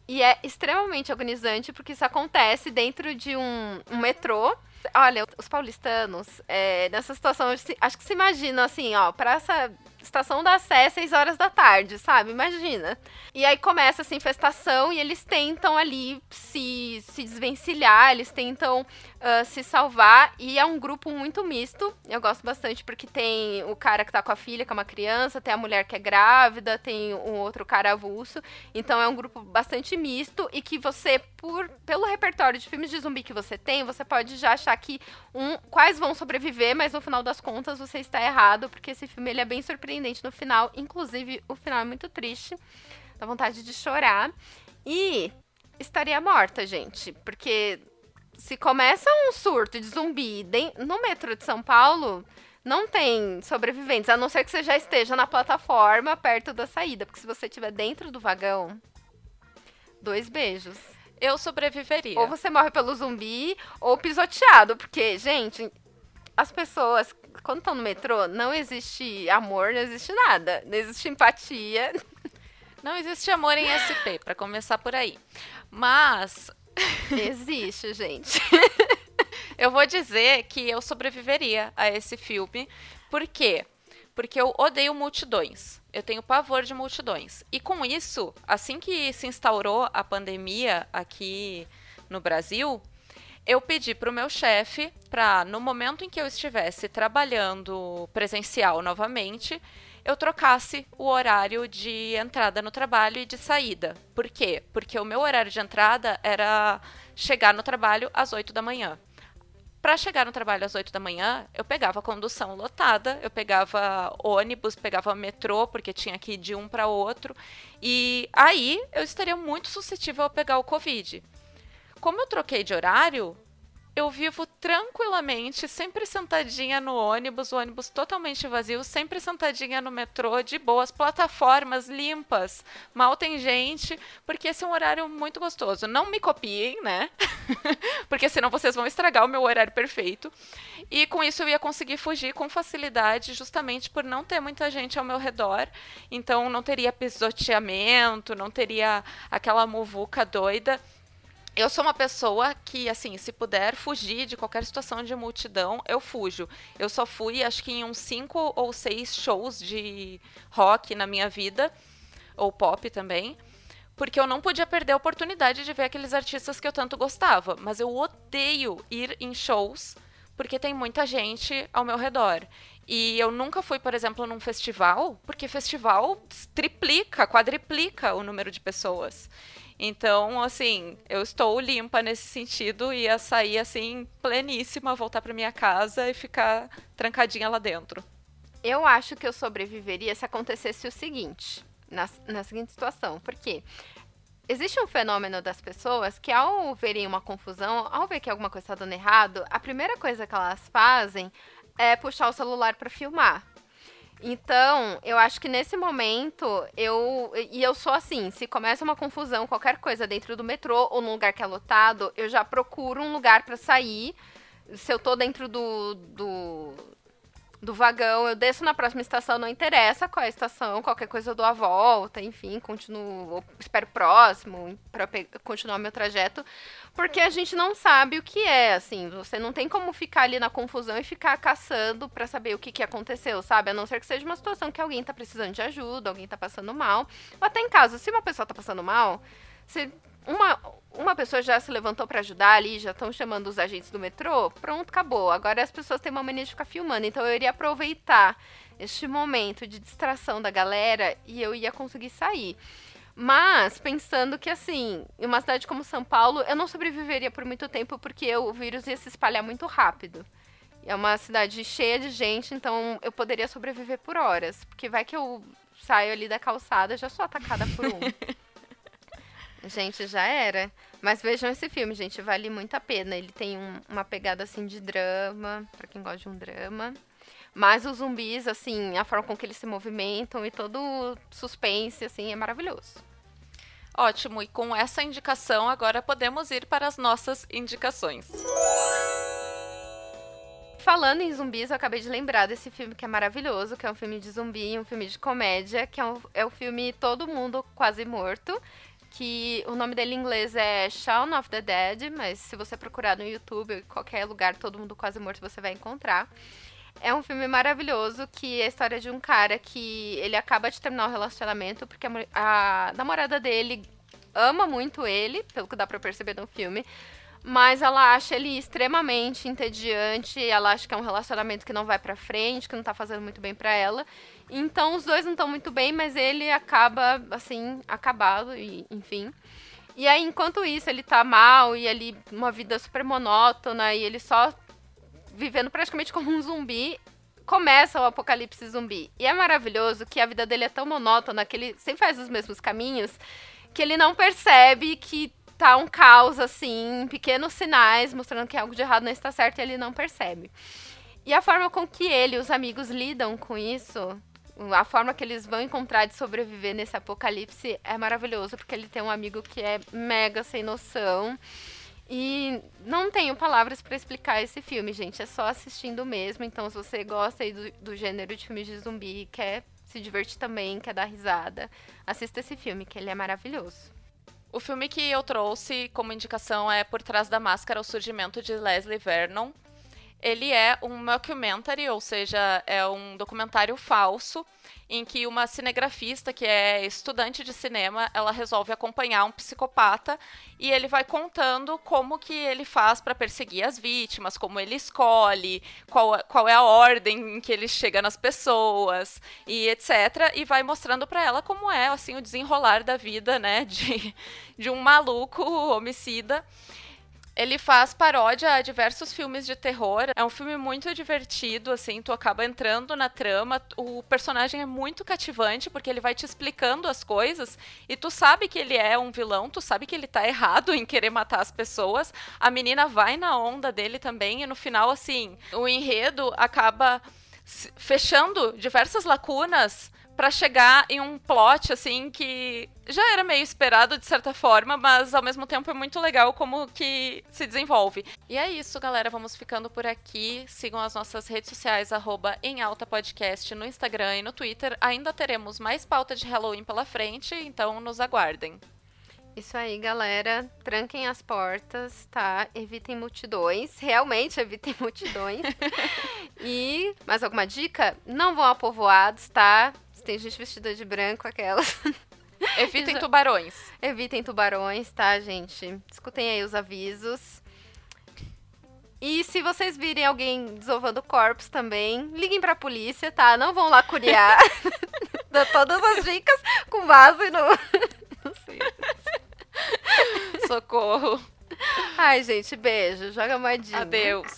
E é extremamente agonizante porque isso acontece dentro de um, um metrô. Olha, os paulistanos, é, nessa situação, acho que se imaginam assim, ó, pra essa estação da Sé, 6 horas da tarde, sabe? Imagina. E aí começa essa infestação e eles tentam ali se, se desvencilhar, eles tentam uh, se salvar. E é um grupo muito misto. Eu gosto bastante porque tem o cara que tá com a filha, que é uma criança, tem a mulher que é grávida, tem um outro cara avulso. Então é um grupo bastante misto e que você, por pelo repertório de filmes de zumbi que você tem, você pode já achar que um, quais vão sobreviver, mas no final das contas você está errado, porque esse filme ele é bem surpreendente no final. Inclusive, o final é muito triste. Dá vontade de chorar. E estaria morta, gente. Porque se começa um surto de zumbi no metrô de São Paulo, não tem sobreviventes, a não ser que você já esteja na plataforma perto da saída. Porque se você estiver dentro do vagão, dois beijos. Eu sobreviveria. Ou você morre pelo zumbi, ou pisoteado. Porque, gente, as pessoas, quando estão no metrô, não existe amor, não existe nada. Não existe empatia. Não existe amor em SP, para começar por aí. Mas. Existe, gente. eu vou dizer que eu sobreviveria a esse filme. Por quê? Porque eu odeio multidões. Eu tenho pavor de multidões. E com isso, assim que se instaurou a pandemia aqui no Brasil, eu pedi para o meu chefe para, no momento em que eu estivesse trabalhando presencial novamente, eu trocasse o horário de entrada no trabalho e de saída. Por quê? Porque o meu horário de entrada era chegar no trabalho às 8 da manhã. Para chegar no trabalho às 8 da manhã, eu pegava condução lotada, eu pegava ônibus, pegava metrô, porque tinha que ir de um para outro. E aí eu estaria muito suscetível a pegar o Covid. Como eu troquei de horário, eu vivo tranquilamente, sempre sentadinha no ônibus, o ônibus totalmente vazio, sempre sentadinha no metrô, de boas, plataformas limpas, mal tem gente, porque esse é um horário muito gostoso. Não me copiem, né? porque senão vocês vão estragar o meu horário perfeito. E com isso eu ia conseguir fugir com facilidade, justamente por não ter muita gente ao meu redor. Então não teria pisoteamento, não teria aquela muvuca doida eu sou uma pessoa que, assim, se puder fugir de qualquer situação de multidão, eu fujo. Eu só fui, acho que em uns cinco ou seis shows de rock na minha vida, ou pop também, porque eu não podia perder a oportunidade de ver aqueles artistas que eu tanto gostava. Mas eu odeio ir em shows porque tem muita gente ao meu redor. E eu nunca fui, por exemplo, num festival, porque festival triplica, quadriplica o número de pessoas. Então, assim, eu estou limpa nesse sentido e ia sair assim pleníssima, voltar para minha casa e ficar trancadinha lá dentro. Eu acho que eu sobreviveria se acontecesse o seguinte, na, na seguinte situação, porque existe um fenômeno das pessoas que ao verem uma confusão, ao ver que alguma coisa está dando errado, a primeira coisa que elas fazem é puxar o celular para filmar. Então, eu acho que nesse momento, eu. E eu sou assim: se começa uma confusão, qualquer coisa dentro do metrô ou num lugar que é lotado, eu já procuro um lugar para sair. Se eu tô dentro do, do, do vagão, eu desço na próxima estação, não interessa qual é a estação, qualquer coisa eu dou a volta, enfim, continuo, espero próximo para continuar meu trajeto, porque a gente não sabe o que é, assim, você não tem como ficar ali na confusão e ficar caçando para saber o que, que aconteceu, sabe? A não ser que seja uma situação que alguém tá precisando de ajuda, alguém tá passando mal, ou até em caso, se uma pessoa tá passando mal, se uma, uma pessoa já se levantou para ajudar ali, já estão chamando os agentes do metrô, pronto, acabou. Agora as pessoas têm uma mania de ficar filmando, então eu iria aproveitar este momento de distração da galera e eu ia conseguir sair. Mas, pensando que, assim, em uma cidade como São Paulo, eu não sobreviveria por muito tempo porque o vírus ia se espalhar muito rápido. É uma cidade cheia de gente, então eu poderia sobreviver por horas. Porque vai que eu saio ali da calçada, já sou atacada por um. Gente, já era. Mas vejam esse filme, gente, vale muito a pena. Ele tem um, uma pegada assim de drama, para quem gosta de um drama. Mas os zumbis, assim, a forma com que eles se movimentam e todo o suspense, assim, é maravilhoso. Ótimo, e com essa indicação agora podemos ir para as nossas indicações. Falando em zumbis, eu acabei de lembrar desse filme que é maravilhoso, que é um filme de zumbi, um filme de comédia, que é, um, é o filme Todo Mundo Quase Morto, que o nome dele em inglês é Shaun of the Dead, mas se você procurar no YouTube ou em qualquer lugar, todo mundo quase morto, você vai encontrar. É um filme maravilhoso que é a história de um cara que ele acaba de terminar o relacionamento porque a, a namorada dele ama muito ele, pelo que dá para perceber no filme, mas ela acha ele extremamente entediante, ela acha que é um relacionamento que não vai pra frente, que não tá fazendo muito bem pra ela. Então os dois não estão muito bem, mas ele acaba, assim, acabado, e, enfim. E aí, enquanto isso, ele tá mal e ele, uma vida super monótona, e ele só vivendo praticamente como um zumbi, começa o apocalipse zumbi. E é maravilhoso que a vida dele é tão monótona, que ele sempre faz os mesmos caminhos, que ele não percebe que tá um caos, assim, pequenos sinais mostrando que algo de errado não está certo e ele não percebe. E a forma com que ele e os amigos lidam com isso a forma que eles vão encontrar de sobreviver nesse apocalipse é maravilhoso, porque ele tem um amigo que é mega sem noção. E não tenho palavras para explicar esse filme, gente. É só assistindo mesmo. Então, se você gosta do, do gênero de filmes de zumbi, quer se divertir também, quer dar risada, assista esse filme, que ele é maravilhoso. O filme que eu trouxe como indicação é Por Trás da Máscara, o surgimento de Leslie Vernon ele é um mockumentary, ou seja, é um documentário falso em que uma cinegrafista que é estudante de cinema, ela resolve acompanhar um psicopata e ele vai contando como que ele faz para perseguir as vítimas, como ele escolhe, qual, qual é a ordem em que ele chega nas pessoas e etc. E vai mostrando para ela como é assim o desenrolar da vida, né, de, de um maluco homicida. Ele faz paródia a diversos filmes de terror. É um filme muito divertido, assim, tu acaba entrando na trama. O personagem é muito cativante porque ele vai te explicando as coisas e tu sabe que ele é um vilão, tu sabe que ele tá errado em querer matar as pessoas. A menina vai na onda dele também e no final, assim, o enredo acaba fechando diversas lacunas para chegar em um plot assim que já era meio esperado de certa forma, mas ao mesmo tempo é muito legal como que se desenvolve. E é isso, galera, vamos ficando por aqui. Sigam as nossas redes sociais arroba em alta podcast no Instagram e no Twitter. Ainda teremos mais pauta de Halloween pela frente, então nos aguardem. Isso aí, galera. Tranquem as portas, tá? Evitem multidões. Realmente evitem multidões. e mais alguma dica? Não vão a povoados, tá? Tem gente vestida de branco, aquelas. Evitem tubarões. Evitem tubarões, tá, gente? Escutem aí os avisos. E se vocês virem alguém desovando corpos também, liguem pra polícia, tá? Não vão lá curiar. Dou todas as dicas com base no. Socorro. Ai, gente, beijo. Joga moedinha. Adeus.